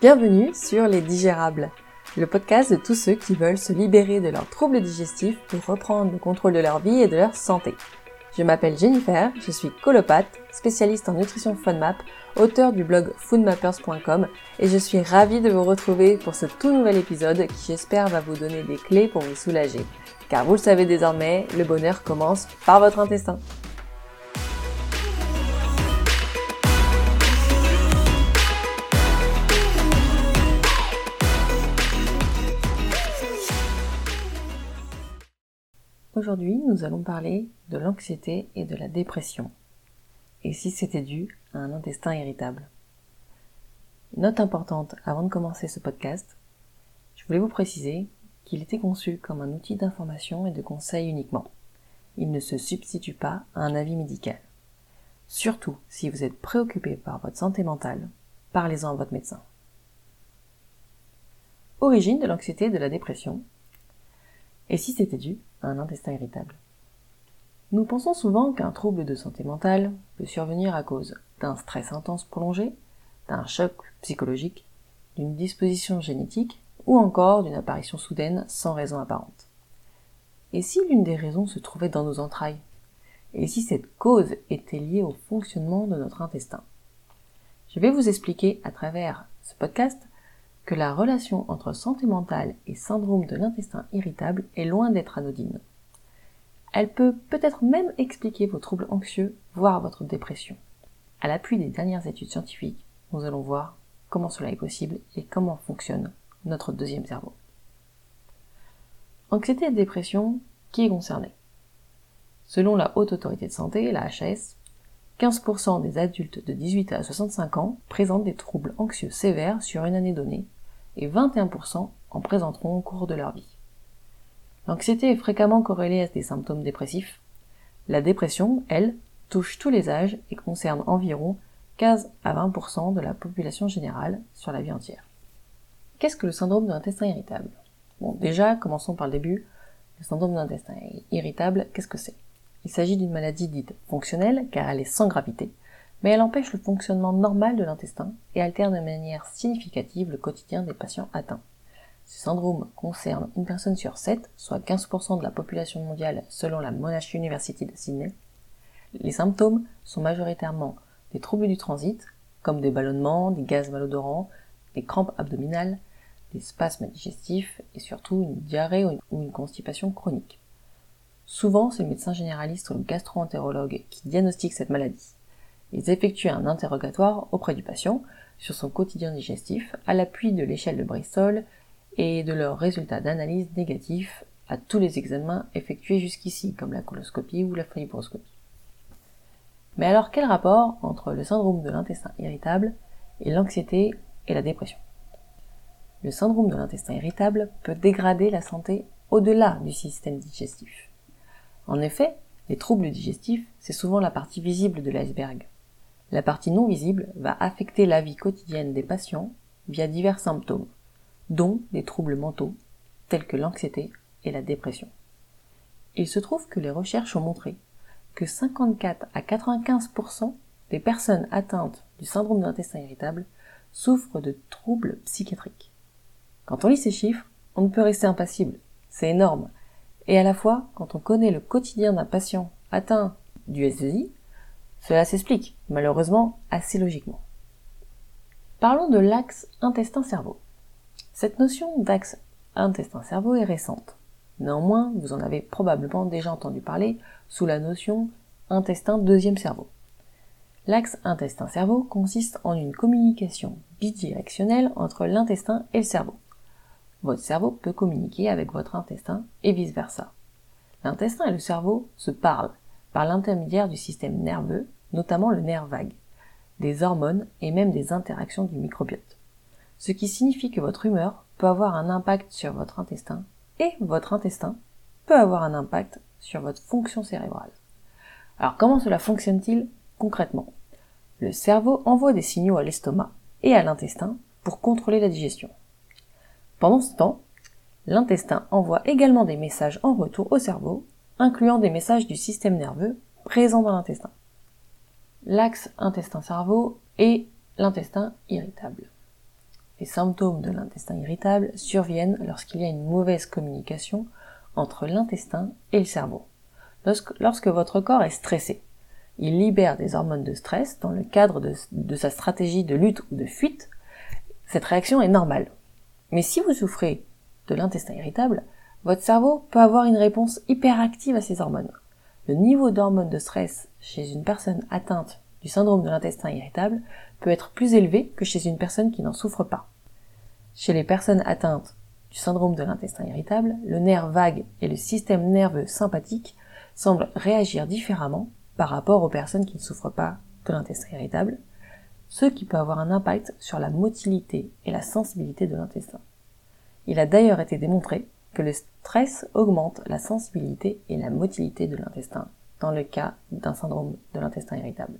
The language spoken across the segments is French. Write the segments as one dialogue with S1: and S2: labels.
S1: Bienvenue sur Les Digérables, le podcast de tous ceux qui veulent se libérer de leurs troubles digestifs pour reprendre le contrôle de leur vie et de leur santé. Je m'appelle Jennifer, je suis colopathe, spécialiste en nutrition FODMAP, auteur du blog foodmappers.com et je suis ravie de vous retrouver pour ce tout nouvel épisode qui j'espère va vous donner des clés pour vous soulager. Car vous le savez désormais, le bonheur commence par votre intestin. Aujourd'hui, nous allons parler de l'anxiété et de la dépression. Et si c'était dû à un intestin irritable Note importante avant de commencer ce podcast, je voulais vous préciser qu'il était conçu comme un outil d'information et de conseil uniquement. Il ne se substitue pas à un avis médical. Surtout si vous êtes préoccupé par votre santé mentale, parlez-en à votre médecin. Origine de l'anxiété et de la dépression. Et si c'était dû un intestin irritable? Nous pensons souvent qu'un trouble de santé mentale peut survenir à cause d'un stress intense prolongé, d'un choc psychologique, d'une disposition génétique ou encore d'une apparition soudaine sans raison apparente. Et si l'une des raisons se trouvait dans nos entrailles? Et si cette cause était liée au fonctionnement de notre intestin? Je vais vous expliquer à travers ce podcast que la relation entre santé mentale et syndrome de l'intestin irritable est loin d'être anodine. Elle peut peut-être même expliquer vos troubles anxieux, voire votre dépression. À l'appui des dernières études scientifiques, nous allons voir comment cela est possible et comment fonctionne notre deuxième cerveau. Anxiété et dépression, qui est concerné Selon la Haute Autorité de Santé, la HAS, 15% des adultes de 18 à 65 ans présentent des troubles anxieux sévères sur une année donnée et 21% en présenteront au cours de leur vie. L'anxiété est fréquemment corrélée à des symptômes dépressifs. La dépression, elle, touche tous les âges et concerne environ 15 à 20% de la population générale sur la vie entière. Qu'est-ce que le syndrome de l'intestin irritable? Bon, déjà, commençons par le début. Le syndrome de l'intestin irritable, qu'est-ce que c'est? Il s'agit d'une maladie dite fonctionnelle car elle est sans gravité, mais elle empêche le fonctionnement normal de l'intestin et altère de manière significative le quotidien des patients atteints. Ce syndrome concerne une personne sur 7, soit 15% de la population mondiale selon la Monash University de Sydney. Les symptômes sont majoritairement des troubles du transit, comme des ballonnements, des gaz malodorants, des crampes abdominales, des spasmes digestifs et surtout une diarrhée ou une constipation chronique. Souvent, c'est le médecin généraliste ou le gastro-entérologue qui diagnostique cette maladie. Ils effectuent un interrogatoire auprès du patient sur son quotidien digestif à l'appui de l'échelle de Bristol et de leurs résultats d'analyse négatifs à tous les examens effectués jusqu'ici, comme la coloscopie ou la fibroscopie. Mais alors quel rapport entre le syndrome de l'intestin irritable et l'anxiété et la dépression? Le syndrome de l'intestin irritable peut dégrader la santé au-delà du système digestif. En effet, les troubles digestifs, c'est souvent la partie visible de l'iceberg. La partie non visible va affecter la vie quotidienne des patients via divers symptômes, dont des troubles mentaux, tels que l'anxiété et la dépression. Il se trouve que les recherches ont montré que 54 à 95% des personnes atteintes du syndrome de l'intestin irritable souffrent de troubles psychiatriques. Quand on lit ces chiffres, on ne peut rester impassible. C'est énorme. Et à la fois, quand on connaît le quotidien d'un patient atteint du SDI, cela s'explique, malheureusement, assez logiquement. Parlons de l'axe intestin-cerveau. Cette notion d'axe intestin-cerveau est récente. Néanmoins, vous en avez probablement déjà entendu parler sous la notion intestin deuxième cerveau. L'axe intestin-cerveau consiste en une communication bidirectionnelle entre l'intestin et le cerveau. Votre cerveau peut communiquer avec votre intestin et vice-versa. L'intestin et le cerveau se parlent par l'intermédiaire du système nerveux, notamment le nerf vague, des hormones et même des interactions du microbiote. Ce qui signifie que votre humeur peut avoir un impact sur votre intestin et votre intestin peut avoir un impact sur votre fonction cérébrale. Alors comment cela fonctionne-t-il concrètement? Le cerveau envoie des signaux à l'estomac et à l'intestin pour contrôler la digestion. Pendant ce temps, l'intestin envoie également des messages en retour au cerveau, incluant des messages du système nerveux présent dans l'intestin. L'axe intestin-cerveau est l'intestin irritable. Les symptômes de l'intestin irritable surviennent lorsqu'il y a une mauvaise communication entre l'intestin et le cerveau. Lorsque, votre corps est stressé, il libère des hormones de stress dans le cadre de sa stratégie de lutte ou de fuite. Cette réaction est normale. Mais si vous souffrez de l'intestin irritable, votre cerveau peut avoir une réponse hyperactive à ces hormones. Le niveau d'hormones de stress chez une personne atteinte du syndrome de l'intestin irritable peut être plus élevé que chez une personne qui n'en souffre pas. Chez les personnes atteintes du syndrome de l'intestin irritable, le nerf vague et le système nerveux sympathique semblent réagir différemment par rapport aux personnes qui ne souffrent pas de l'intestin irritable, ce qui peut avoir un impact sur la motilité et la sensibilité de l'intestin. Il a d'ailleurs été démontré que le stress augmente la sensibilité et la motilité de l'intestin dans le cas d'un syndrome de l'intestin irritable.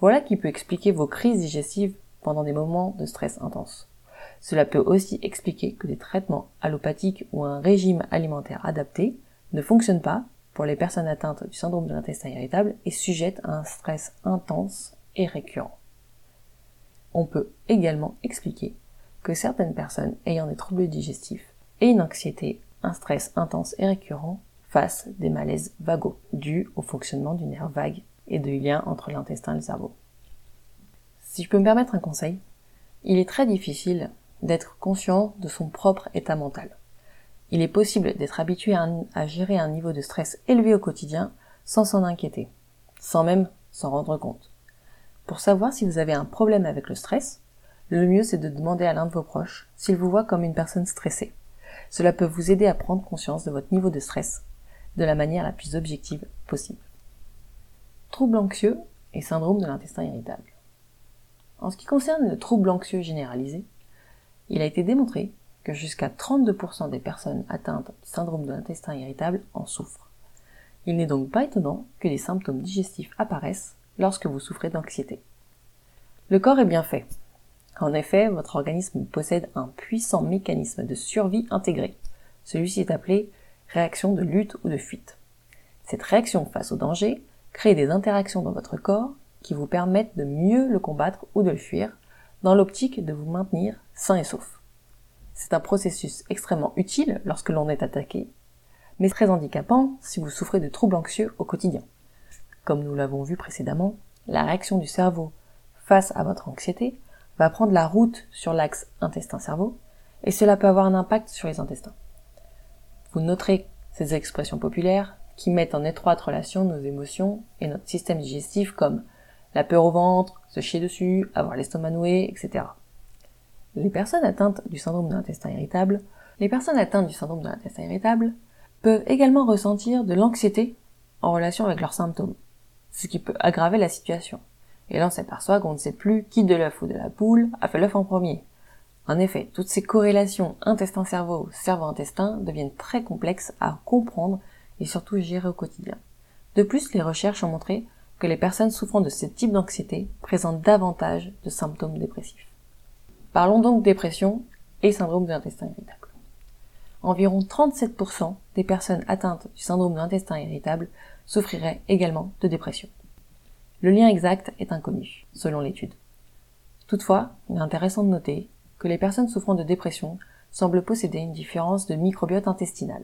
S1: Voilà qui peut expliquer vos crises digestives pendant des moments de stress intense. Cela peut aussi expliquer que des traitements allopathiques ou un régime alimentaire adapté ne fonctionnent pas pour les personnes atteintes du syndrome de l'intestin irritable et sujettes à un stress intense et récurrent. On peut également expliquer que certaines personnes ayant des troubles digestifs et une anxiété, un stress intense et récurrent fassent des malaises vagos dus au fonctionnement du nerf vague et du lien entre l'intestin et le cerveau. Si je peux me permettre un conseil, il est très difficile d'être conscient de son propre état mental. Il est possible d'être habitué à, gérer un niveau de stress élevé au quotidien sans s'en inquiéter, sans même s'en rendre compte. Pour savoir si vous avez un problème avec le stress, le mieux c'est de demander à l'un de vos proches s'il vous voit comme une personne stressée. Cela peut vous aider à prendre conscience de votre niveau de stress de la manière la plus objective possible. Trouble anxieux et syndrome de l'intestin irritable. En ce qui concerne le trouble anxieux généralisé, il a été démontré que jusqu'à 32% des personnes atteintes du syndrome de l'intestin irritable en souffrent. Il n'est donc pas étonnant que des symptômes digestifs apparaissent lorsque vous souffrez d'anxiété. Le corps est bien fait. En effet, votre organisme possède un puissant mécanisme de survie intégré. Celui-ci est appelé réaction de lutte ou de fuite. Cette réaction face au danger Créez des interactions dans votre corps qui vous permettent de mieux le combattre ou de le fuir, dans l'optique de vous maintenir sain et sauf. C'est un processus extrêmement utile lorsque l'on est attaqué, mais très handicapant si vous souffrez de troubles anxieux au quotidien. Comme nous l'avons vu précédemment, la réaction du cerveau face à votre anxiété va prendre la route sur l'axe intestin-cerveau, et cela peut avoir un impact sur les intestins. Vous noterez ces expressions populaires qui mettent en étroite relation nos émotions et notre système digestif comme la peur au ventre, se chier dessus, avoir l'estomac noué, etc. Les personnes atteintes du syndrome de l'intestin irritable, les personnes atteintes du syndrome de l'intestin irritable peuvent également ressentir de l'anxiété en relation avec leurs symptômes, ce qui peut aggraver la situation. Et là, on s'aperçoit qu'on ne sait plus qui de l'œuf ou de la poule a fait l'œuf en premier. En effet, toutes ces corrélations intestin-cerveau, cerveau-intestin deviennent très complexes à comprendre et surtout gérer au quotidien. De plus, les recherches ont montré que les personnes souffrant de ce type d'anxiété présentent davantage de symptômes dépressifs. Parlons donc dépression et syndrome de l'intestin irritable. Environ 37% des personnes atteintes du syndrome de l'intestin irritable souffriraient également de dépression. Le lien exact est inconnu, selon l'étude. Toutefois, il est intéressant de noter que les personnes souffrant de dépression semblent posséder une différence de microbiote intestinal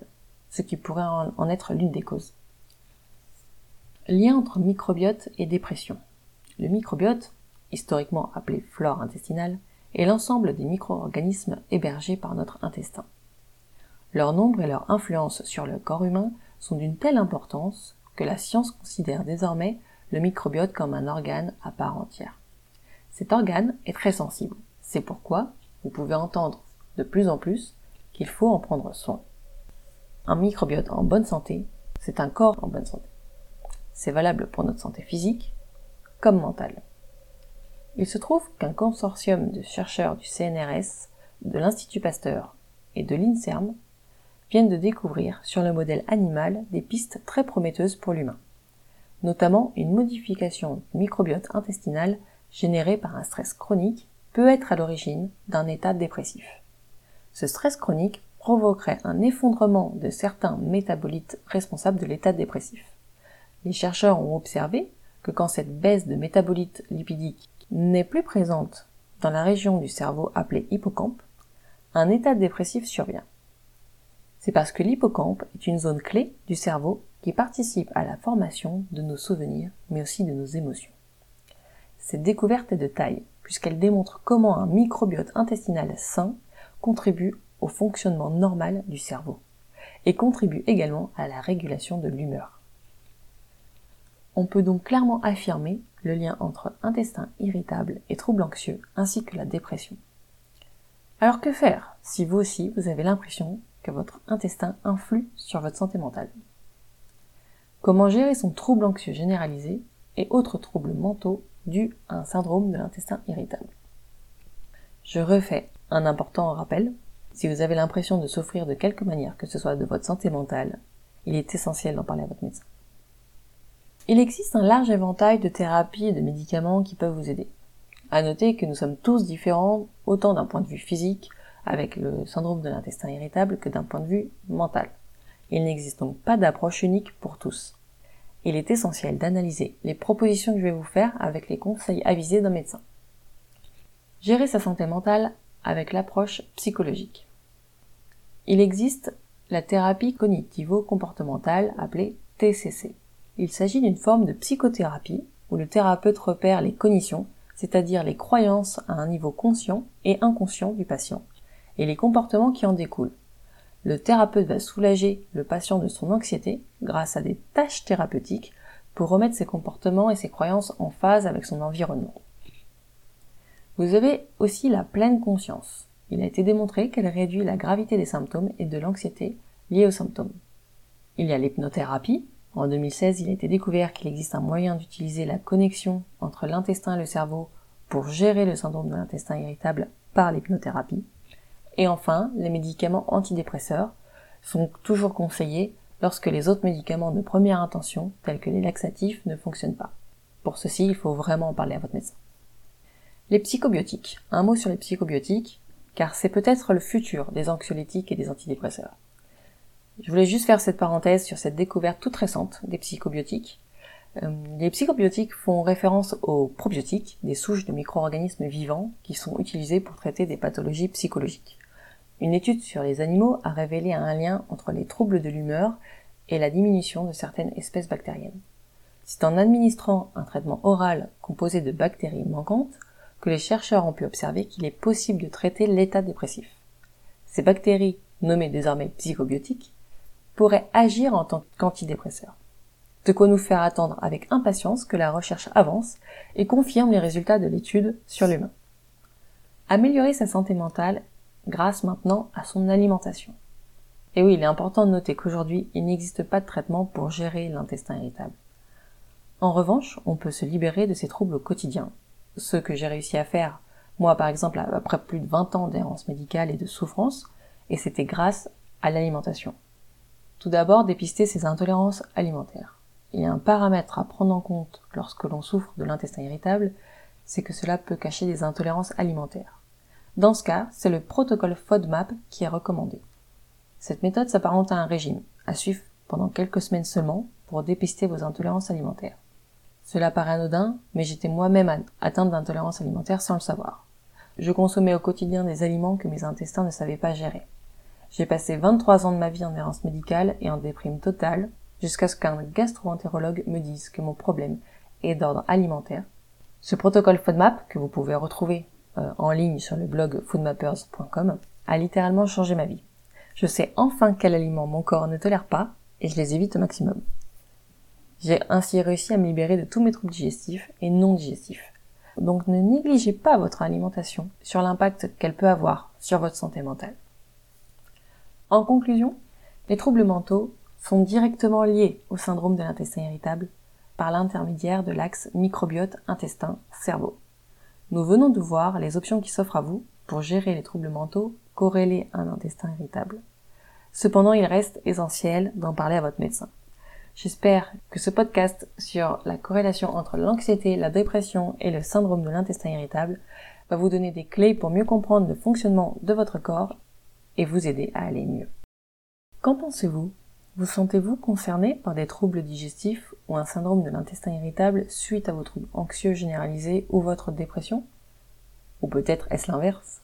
S1: ce qui pourrait en être l'une des causes. Lien entre microbiote et dépression. Le microbiote, historiquement appelé flore intestinale, est l'ensemble des micro-organismes hébergés par notre intestin. Leur nombre et leur influence sur le corps humain sont d'une telle importance que la science considère désormais le microbiote comme un organe à part entière. Cet organe est très sensible. C'est pourquoi vous pouvez entendre de plus en plus qu'il faut en prendre soin. Un microbiote en bonne santé, c'est un corps en bonne santé. C'est valable pour notre santé physique comme mentale. Il se trouve qu'un consortium de chercheurs du CNRS, de l'Institut Pasteur et de l'INSERM viennent de découvrir sur le modèle animal des pistes très prometteuses pour l'humain, notamment une modification du microbiote intestinal générée par un stress chronique peut être à l'origine d'un état dépressif. Ce stress chronique provoquerait un effondrement de certains métabolites responsables de l'état dépressif. Les chercheurs ont observé que quand cette baisse de métabolites lipidiques n'est plus présente dans la région du cerveau appelée hippocampe, un état dépressif survient. C'est parce que l'hippocampe est une zone clé du cerveau qui participe à la formation de nos souvenirs, mais aussi de nos émotions. Cette découverte est de taille, puisqu'elle démontre comment un microbiote intestinal sain contribue au fonctionnement normal du cerveau, et contribue également à la régulation de l'humeur. On peut donc clairement affirmer le lien entre intestin irritable et troubles anxieux, ainsi que la dépression. Alors que faire si vous aussi vous avez l'impression que votre intestin influe sur votre santé mentale? Comment gérer son trouble anxieux généralisé et autres troubles mentaux dus à un syndrome de l'intestin irritable? Je refais un important rappel. Si vous avez l'impression de souffrir de quelque manière que ce soit de votre santé mentale, il est essentiel d'en parler à votre médecin. Il existe un large éventail de thérapies et de médicaments qui peuvent vous aider. À noter que nous sommes tous différents, autant d'un point de vue physique, avec le syndrome de l'intestin irritable, que d'un point de vue mental. Il n'existe donc pas d'approche unique pour tous. Il est essentiel d'analyser les propositions que je vais vous faire avec les conseils avisés d'un médecin. Gérer sa santé mentale avec l'approche psychologique. Il existe la thérapie cognitivo-comportementale appelée TCC. Il s'agit d'une forme de psychothérapie où le thérapeute repère les cognitions, c'est-à-dire les croyances à un niveau conscient et inconscient du patient, et les comportements qui en découlent, le thérapeute va soulager le patient de son anxiété grâce à des tâches thérapeutiques pour remettre ses comportements et ses croyances en phase avec son environnement. Vous avez aussi la pleine conscience. Il a été démontré qu'elle réduit la gravité des symptômes et de l'anxiété liés aux symptômes. Il y a l'hypnothérapie. En 2016, il a été découvert qu'il existe un moyen d'utiliser la connexion entre l'intestin et le cerveau pour gérer le syndrome de l'intestin irritable par l'hypnothérapie. Et enfin, les médicaments antidépresseurs sont toujours conseillés lorsque les autres médicaments de première intention, tels que les laxatifs, ne fonctionnent pas. Pour ceci, il faut vraiment en parler à votre médecin. Les psychobiotiques. Un mot sur les psychobiotiques, car c'est peut-être le futur des anxiolytiques et des antidépresseurs. Je voulais juste faire cette parenthèse sur cette découverte toute récente des psychobiotiques. Euh, les psychobiotiques font référence aux probiotiques, des souches de micro-organismes vivants qui sont utilisés pour traiter des pathologies psychologiques. Une étude sur les animaux a révélé un lien entre les troubles de l'humeur et la diminution de certaines espèces bactériennes. C'est en administrant un traitement oral composé de bactéries manquantes que les chercheurs ont pu observer qu'il est possible de traiter l'état dépressif. Ces bactéries, nommées désormais psychobiotiques, pourraient agir en tant qu'antidépresseurs. De quoi nous faire attendre avec impatience que la recherche avance et confirme les résultats de l'étude sur l'humain. Améliorer sa santé mentale grâce maintenant à son alimentation. Et oui, il est important de noter qu'aujourd'hui, il n'existe pas de traitement pour gérer l'intestin irritable. En revanche, on peut se libérer de ces troubles au quotidien. Ce que j'ai réussi à faire, moi par exemple, après plus de 20 ans d'errance médicale et de souffrance, et c'était grâce à l'alimentation. Tout d'abord, dépister ces intolérances alimentaires. Il y a un paramètre à prendre en compte lorsque l'on souffre de l'intestin irritable, c'est que cela peut cacher des intolérances alimentaires. Dans ce cas, c'est le protocole FODMAP qui est recommandé. Cette méthode s'apparente à un régime, à suivre pendant quelques semaines seulement pour dépister vos intolérances alimentaires. Cela paraît anodin, mais j'étais moi-même atteinte d'intolérance alimentaire sans le savoir. Je consommais au quotidien des aliments que mes intestins ne savaient pas gérer. J'ai passé 23 ans de ma vie en errance médicale et en déprime totale, jusqu'à ce qu'un gastro-entérologue me dise que mon problème est d'ordre alimentaire. Ce protocole FODMAP, que vous pouvez retrouver en ligne sur le blog foodmappers.com a littéralement changé ma vie. Je sais enfin quels aliments mon corps ne tolère pas et je les évite au maximum. J'ai ainsi réussi à me libérer de tous mes troubles digestifs et non digestifs. Donc ne négligez pas votre alimentation sur l'impact qu'elle peut avoir sur votre santé mentale. En conclusion, les troubles mentaux sont directement liés au syndrome de l'intestin irritable par l'intermédiaire de l'axe microbiote intestin-cerveau. Nous venons de voir les options qui s'offrent à vous pour gérer les troubles mentaux corrélés à un intestin irritable. Cependant, il reste essentiel d'en parler à votre médecin. J'espère que ce podcast sur la corrélation entre l'anxiété, la dépression et le syndrome de l'intestin irritable va vous donner des clés pour mieux comprendre le fonctionnement de votre corps et vous aider à aller mieux. Qu'en pensez-vous Vous sentez-vous concerné par des troubles digestifs ou un syndrome de l'intestin irritable suite à vos troubles anxieux généralisés ou votre dépression? Ou peut-être est-ce l'inverse?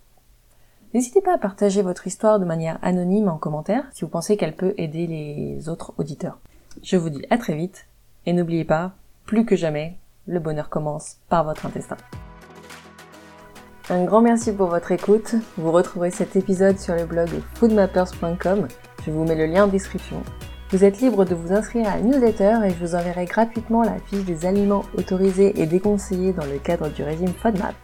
S1: N'hésitez pas à partager votre histoire de manière anonyme en commentaire si vous pensez qu'elle peut aider les autres auditeurs. Je vous dis à très vite et n'oubliez pas, plus que jamais, le bonheur commence par votre intestin. Un grand merci pour votre écoute. Vous retrouverez cet épisode sur le blog foodmappers.com. Je vous mets le lien en description. Vous êtes libre de vous inscrire à la newsletter et je vous enverrai gratuitement la fiche des aliments autorisés et déconseillés dans le cadre du régime FODMAP.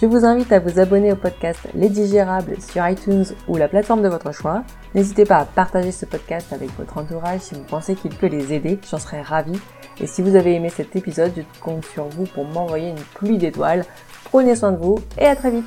S1: Je vous invite à vous abonner au podcast Les Digérables sur iTunes ou la plateforme de votre choix. N'hésitez pas à partager ce podcast avec votre entourage si vous pensez qu'il peut les aider, j'en serais ravie. Et si vous avez aimé cet épisode, je compte sur vous pour m'envoyer une pluie d'étoiles. Prenez soin de vous et à très vite